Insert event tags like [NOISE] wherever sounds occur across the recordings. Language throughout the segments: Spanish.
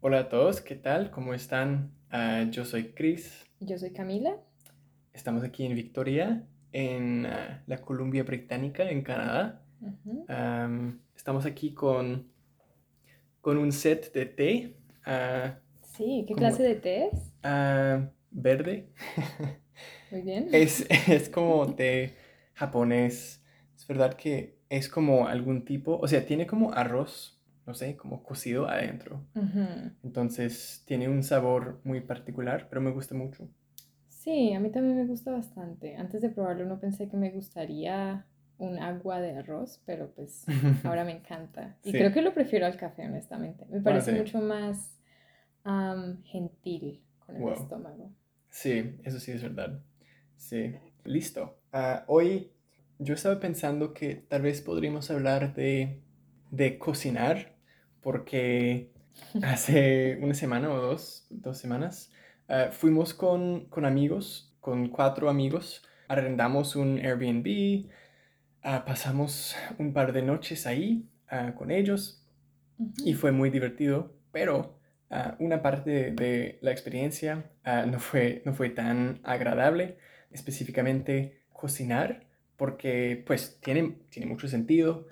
Hola a todos, ¿qué tal? ¿Cómo están? Ah, yo soy Chris. Yo soy Camila. Estamos aquí en Victoria, en ah, la Columbia Británica, en Canadá. Estamos aquí con, con un set de té ah, Sí, ¿qué clase de té es? verde. [LAUGHS] Muy bien. Es, [LAUGHS] es como té japonés. Es verdad que es como algún tipo, o sea, tiene como arroz, no sé, como cocido adentro. Entonces tiene un sabor muy particular, pero me gusta mucho. Sí, a mí también me gusta bastante. Antes de probarlo no pensé que me gustaría un agua de arroz, pero pues [LAUGHS] ahora me encanta. Y Sí. creo que lo prefiero al café, honestamente. Me parece sí. mucho más am, gentil con el Wow. estómago. Sí, eso sí es verdad. Sí, listo. Ah, hoy yo estaba pensando que tal vez podríamos hablar de, de cocinar, porque [LAUGHS] hace una semana o dos, dos semanas, ah, fuimos con, con amigos, con cuatro amigos, arrendamos un Airbnb, ah, pasamos un par de noches ahí ah, con ellos y fue muy divertido, pero ah, una parte de, de la experiencia ah, no fue, no fue tan agradable, específicamente cocinar, porque pues tiene, tiene mucho sentido.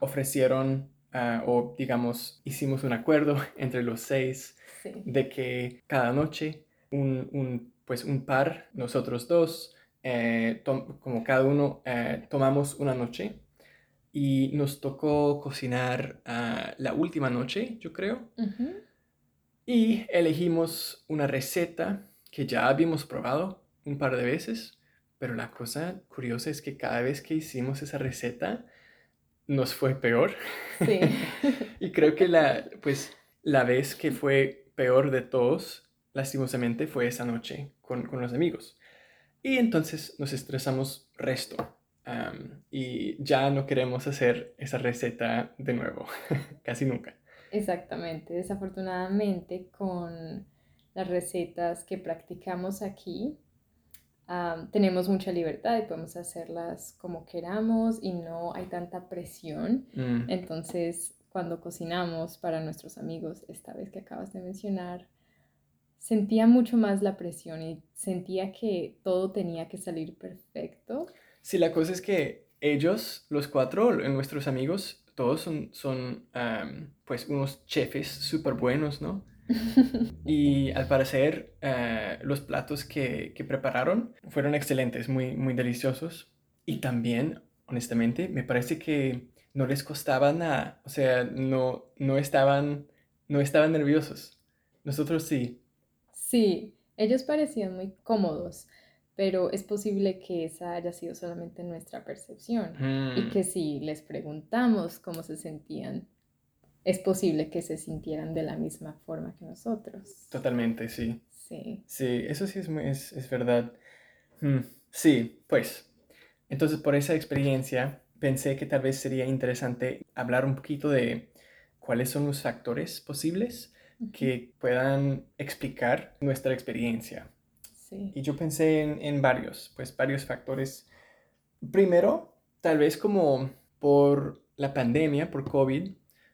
Ofrecieron, ah, o digamos, hicimos un acuerdo [LAUGHS] entre los seis Sí. de que cada noche un, un, pues un par, nosotros dos, eh, como cada uno eh, tomamos una noche y nos tocó cocinar la última noche, yo creo. Y elegimos una receta que ya habíamos probado un par de veces, pero la cosa curiosa es que cada vez que hicimos esa receta nos fue peor. Sí. [LAUGHS] Y creo que la, pues, la vez que fue peor de todos, lastimosamente, fue esa noche con, con los amigos. Y entonces nos estresamos resto. y ya no queremos hacer esa receta de nuevo, [LAUGHS] casi nunca. Exactamente, desafortunadamente con las recetas que practicamos aquí, tenemos mucha libertad y podemos hacerlas como queramos y no hay tanta presión. Mm, Entonces, cuando cocinamos para nuestros amigos, esta vez que acabas de mencionar, sentía mucho más la presión y sentía que todo tenía que salir perfecto. Sí, la cosa es que ellos, los cuatro, nuestros amigos, todos son, son pues unos chefes súper buenos, ¿no? [LAUGHS] Y al parecer eh, los platos que, que prepararon fueron excelentes, muy, muy deliciosos. Y también, honestamente, me parece que no les costaba nada. O sea, no, no estaban, no estaban nerviosos. Nosotros sí. Sí, ellos parecían muy cómodos, pero es posible que esa haya sido solamente nuestra percepción y Mm, que si les preguntamos cómo se sentían, es posible que se sintieran de la misma forma que nosotros. totalmente, sí. Sí. Sí, eso sí es, muy- es, es verdad. Mm, sí, pues. Entonces, por esa experiencia, pensé que tal vez sería interesante hablar un poquito de cuáles son los factores posibles que puedan explicar nuestra experiencia. Sí. Y yo pensé en, en varios, pues varios factores. Primero, tal vez como por la pandemia, por COVID,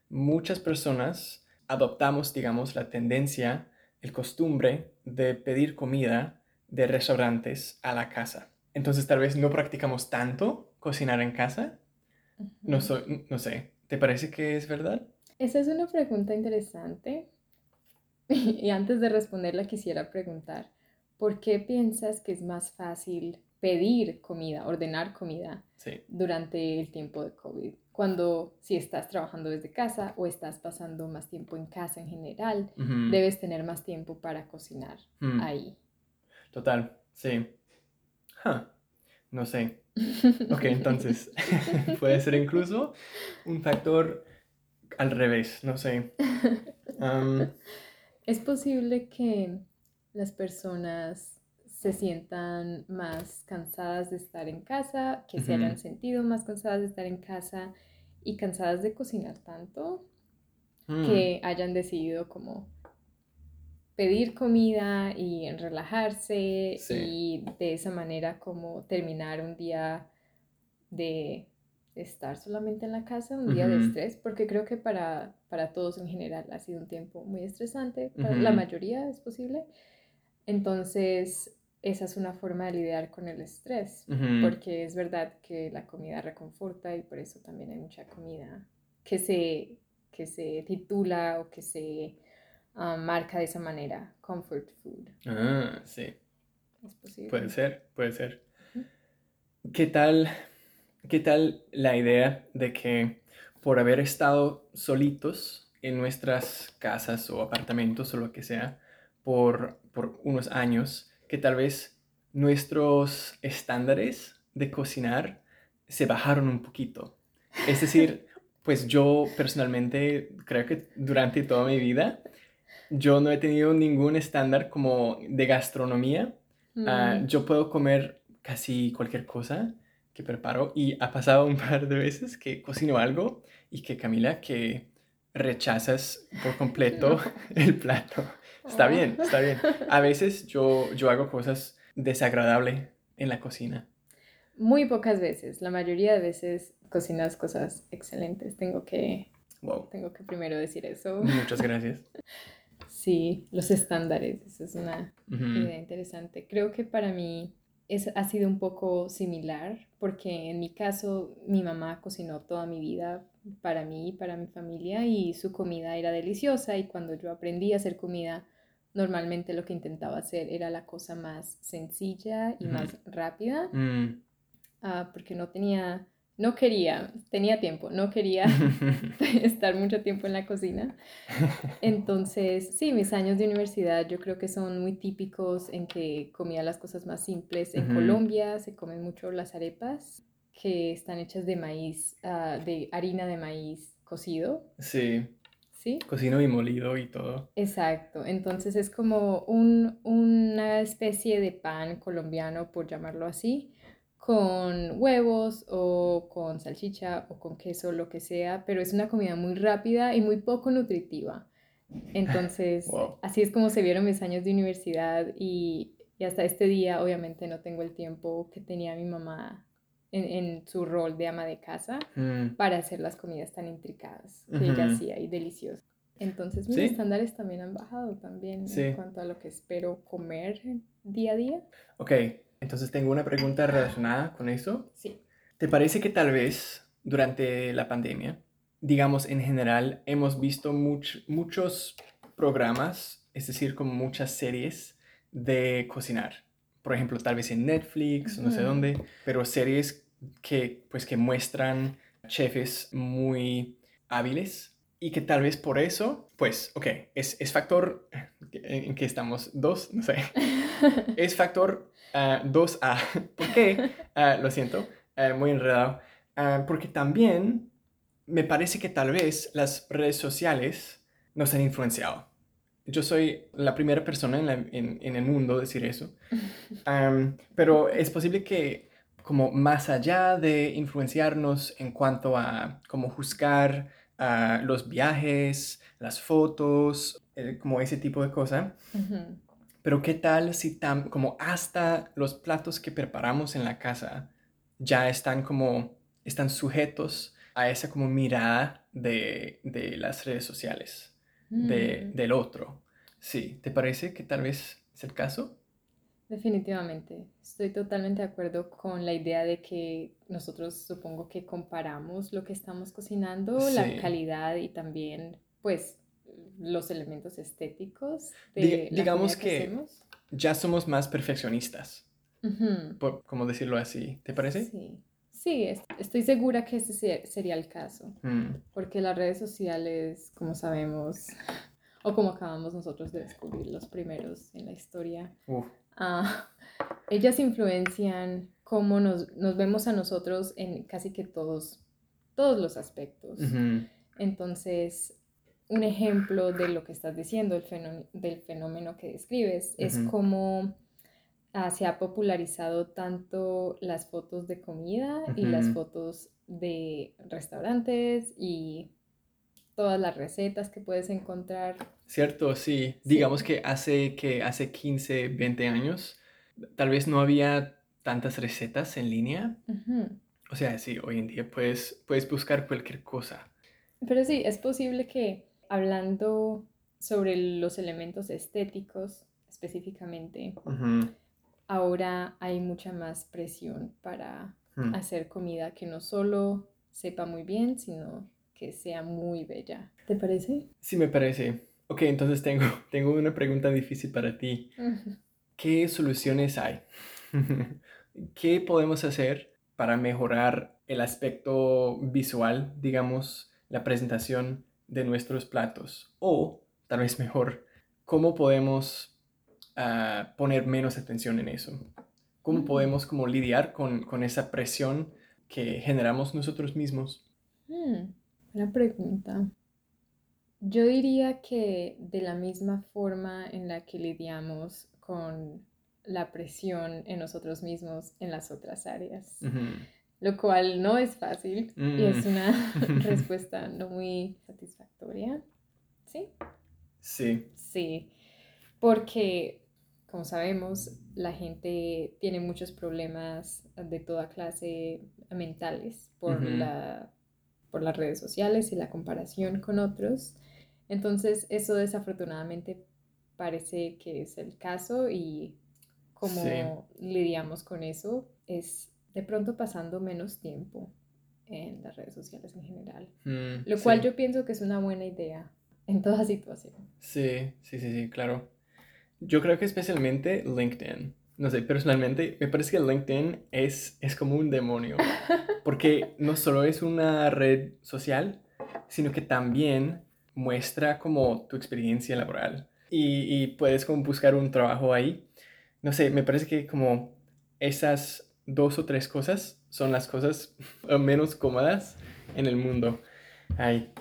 muchas personas adoptamos, digamos, la tendencia, el costumbre de pedir comida de restaurantes a la casa. Entonces tal vez no practicamos tanto cocinar en casa. No, so- no sé, ¿te parece que es verdad? Esa es una pregunta interesante. [LAUGHS] Y antes de responderla quisiera preguntar, ¿por qué piensas que es más fácil pedir comida, ordenar comida Sí. durante el tiempo de COVID? Cuando si estás trabajando desde casa o estás pasando más tiempo en casa en general, debes tener más tiempo para cocinar Mm, ahí. Total, sí. Huh, No sé. Ok, entonces [LAUGHS] puede ser incluso un factor al revés, no sé. Am, [LAUGHS] Es posible que las personas se sientan más cansadas de estar en casa, que se hayan sentido más cansadas de estar en casa y cansadas de cocinar tanto, mm, que hayan decidido como pedir comida y relajarse Sí. y de esa manera como terminar un día de, estar solamente en la casa, un día de estrés, porque creo que para, para todos en general ha sido un tiempo muy estresante, para la mayoría es posible. Entonces, esa es una forma de lidiar con el estrés, porque es verdad que la comida reconforta y por eso también hay mucha comida que se, que se titula o que se ah, marca de esa manera, comfort food. Ah, sí. Es posible. Puede ser, puede ser. ¿Qué tal, qué tal la idea de que por haber estado solitos en nuestras casas o apartamentos o lo que sea por, por unos años, que tal vez nuestros estándares de cocinar se bajaron un poquito? Es decir, [LAUGHS] pues yo personalmente creo que durante toda mi vida yo no he tenido ningún estándar como de gastronomía. Ah, Mm, yo puedo comer casi cualquier cosa que preparo y ha pasado un [LAUGHS] par de veces que cocino algo y que Camila, que rechazas por completo No. [LAUGHS] el plato. Está bien, está bien. A veces yo, yo hago cosas desagradables en la cocina. Muy pocas veces, la mayoría de veces cocinas cosas excelentes. Tengo que, Wow. tengo que primero decir eso. Muchas gracias. [LAUGHS] Sí, los estándares, eso es una idea interesante. Creo que para mí es, ha sido un poco similar, porque en mi caso mi mamá cocinó toda mi vida para mí y para mi familia y su comida era deliciosa y cuando yo aprendí a hacer comida, normalmente lo que intentaba hacer era la cosa más sencilla y más rápida, Mm. ah, porque no tenía, no quería, tenía tiempo, no quería [LAUGHS] [LAUGHS] estar mucho tiempo en la cocina. Entonces, sí, mis años de universidad yo creo que son muy típicos en que comía las cosas más simples. En. Colombia se comen mucho las arepas, que están hechas de maíz, ah, de harina de maíz cocido, Sí, ¿sí? cocino y molido y todo. Exacto. Entonces es como un- una especie de pan colombiano, por llamarlo así, con huevos o con salchicha o con queso, lo que sea, pero es una comida muy rápida y muy poco nutritiva. Entonces, [LAUGHS] Wow. así es como se vieron mis años de universidad y, y hasta este día obviamente no tengo el tiempo que tenía mi mamá en, en su rol de ama de casa Mm. para hacer las comidas tan intricadas que ella Ujú. hacía y deliciosas. Entonces mis Sí. estándares también han bajado también Sí. en cuanto a lo que espero comer día a día. Ok, entonces tengo una pregunta relacionada con eso. Sí. ¿Te parece que tal vez durante la pandemia, digamos en general, hemos visto much- muchos programas, es decir, como muchas series de cocinar? Por ejemplo, tal vez en Netflix, no sé dónde, pero series que, pues, que muestran chefs muy hábiles y que tal vez por eso, pues, ok, es, es factor en, que estamos dos, no sé, [LAUGHS] es factor ah, 2A. [LAUGHS] ¿Por qué? Ah, lo siento, ah, muy enredado. Porque también me parece que tal vez las redes sociales nos han influenciado. Yo soy la primera persona en, la- en- en el mundo a decir eso. [LAUGHS] Pero es posible que como más allá de influenciarnos en cuanto a cómo juzgar los viajes, las fotos, eh, como ese tipo de cosas, pero qué tal si tam- como hasta los platos que preparamos en la casa ya están como están sujetos a esa como mirada de, de las redes sociales, de, Mm, del otro. Sí, ¿te parece que tal vez es el caso? Definitivamente, estoy totalmente de acuerdo con la idea de que nosotros supongo que comparamos lo que estamos cocinando, Sí. la calidad y también pues los elementos estéticos de Diga- la digamos que que- hacemos. Ya somos más perfeccionistas, por, como decirlo así, ¿te parece? Sí, sí, es- estoy segura que ese se- sería el caso, Mm, porque las redes sociales, como sabemos, [LAUGHS] o como acabamos nosotros de descubrir los primeros en la historia, ah, [LAUGHS] ellas influencian cómo nos, nos vemos a nosotros en casi que todos, todos los aspectos. Entonces, un ejemplo de lo que estás diciendo, el fenó- del fenómeno que describes, es cómo ah, se ha popularizado tanto las fotos de comida y las fotos de restaurantes y todas las recetas que puedes encontrar. Cierto, sí. Digamos que hace, que hace 15, 20 años, tal vez no había tantas recetas en línea. O sea, sí, hoy en día puedes, puedes buscar cualquier cosa. Pero sí, es posible que hablando sobre los elementos estéticos específicamente, ahora hay mucha más presión para hmm. hacer comida que no solo sepa muy bien, sino que sea muy bella. ¿Te parece? Sí, me parece. Ok, entonces tengo, [LAUGHS] tengo una pregunta difícil para ti. ¿Qué soluciones hay? [LAUGHS] ¿Qué podemos hacer para mejorar el aspecto visual, digamos, la presentación de nuestros platos? O, tal vez mejor, ¿cómo podemos a poner menos atención en eso. ¿Cómo podemos como lidiar con, con esa presión que generamos nosotros mismos? Mm, una pregunta. Yo diría que de la misma forma en la que lidiamos con la presión en nosotros mismos en las otras áreas, lo cual no es fácil y es mm. una [LAUGHS] respuesta no muy satisfactoria. ¿Sí? Sí. Sí, porque como sabemos, la gente tiene muchos problemas de toda clase mentales por, la, por las redes sociales y la comparación con otros. Entonces, eso desafortunadamente parece que es el caso y como lidiamos con eso es de pronto pasando menos tiempo en las redes sociales en general. Mm, lo cual yo pienso que es una buena idea en toda [LAUGHS] situación. Sí, sí, sí, sí, claro. Yo creo que especialmente LinkedIn. No sé, personalmente me parece que LinkedIn es, es como un demonio. Porque no solo es una red social, sino que también muestra como tu experiencia laboral. Y, y puedes como buscar un trabajo ahí. No sé, me parece que como esas dos o tres cosas son las cosas [LAUGHS] menos cómodas en el mundo. Ahí.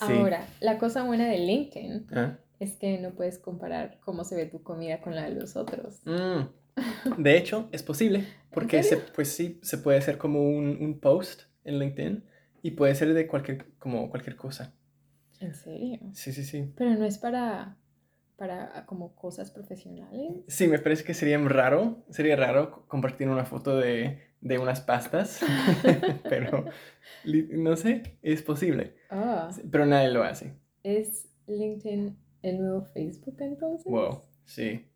Ahora, la cosa buena de LinkedIn ¿Ah? es que no puedes comparar cómo se ve tu comida con la de los otros. Mm. De hecho, es posible, porque se, pues sí, se puede hacer como un, un, post en LinkedIn y puede ser de cualquier, como cualquier cosa. ¿En serio? Sí, sí, sí. Pero no es para, para como cosas profesionales. Sí, me parece que sería raro, sería raro compartir una foto de, de unas pastas, [LAUGHS] pero no sé, es posible. Ah. Pero nadie lo hace. Es LinkedIn el nuevo Facebook entonces. Wow, sí,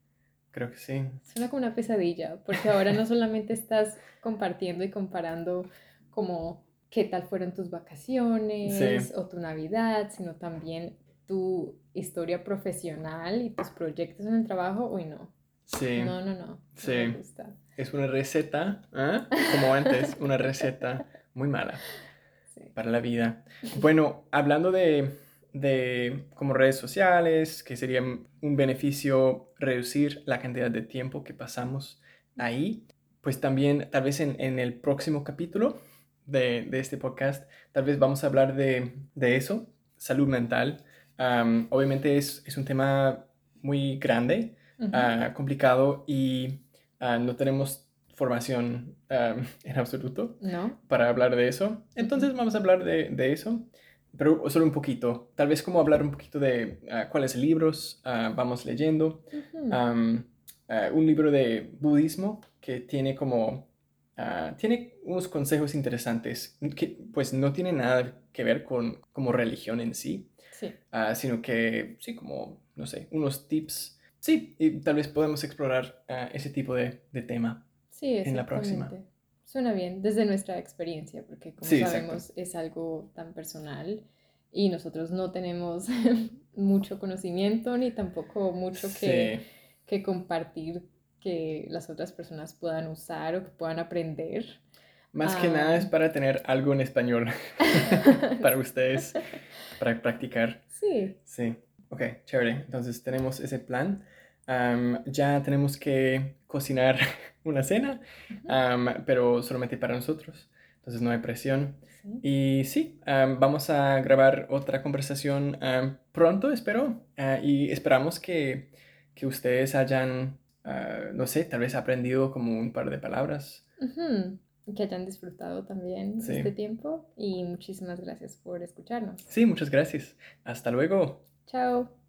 creo que sí. Suena como una pesadilla, porque ahora no solamente estás compartiendo y comparando como qué tal fueron tus vacaciones o tu Navidad, sino también tu historia profesional y tus proyectos en el trabajo. Uy, no. Sí. No, no, no. Sí. me gusta. Es una receta, ¿eh? como antes, una receta muy mala [LAUGHS] para la vida. Bueno, hablando de de como redes sociales, que sería un beneficio reducir la cantidad de tiempo que pasamos ahí. Pues también tal vez en, el próximo capítulo de, este podcast, tal vez vamos a hablar de, eso, salud mental. obviamente es, un tema muy grande, ah, complicado y ah, no tenemos formación [LAUGHS] en absoluto para hablar de eso. Entonces vamos a hablar de, de eso pero solo un poquito. Tal vez como hablar un poquito de uh, cuáles libros uh, vamos leyendo. um, un libro de budismo que tiene como... tiene unos consejos interesantes que pues no tiene nada que ver con como religión en sí, sí. sino que sí, como, no sé, unos tips. Sí, y tal vez podemos explorar ese tipo de, de tema sí, en la próxima. Suena bien desde nuestra experiencia, porque como sabemos es algo tan personal y nosotros no tenemos [LAUGHS] mucho conocimiento ni tampoco mucho que, que, compartir que las otras personas puedan usar o que puedan aprender. Más que nada es para tener algo en español [LAUGHS] para ustedes, para practicar. Sí. Sí. Ok, chévere. Entonces tenemos ese plan. ya tenemos que cocinar [LAUGHS] una cena, pero solamente para nosotros. Entonces no hay presión. Y sí, vamos a grabar otra conversación pronto, espero. Ah, y esperamos que, que ustedes hayan, ah, no sé, tal vez aprendido como un par de palabras. que hayan disfrutado también este tiempo y muchísimas gracias por escucharnos. Sí, muchas gracias. Hasta luego. Chao.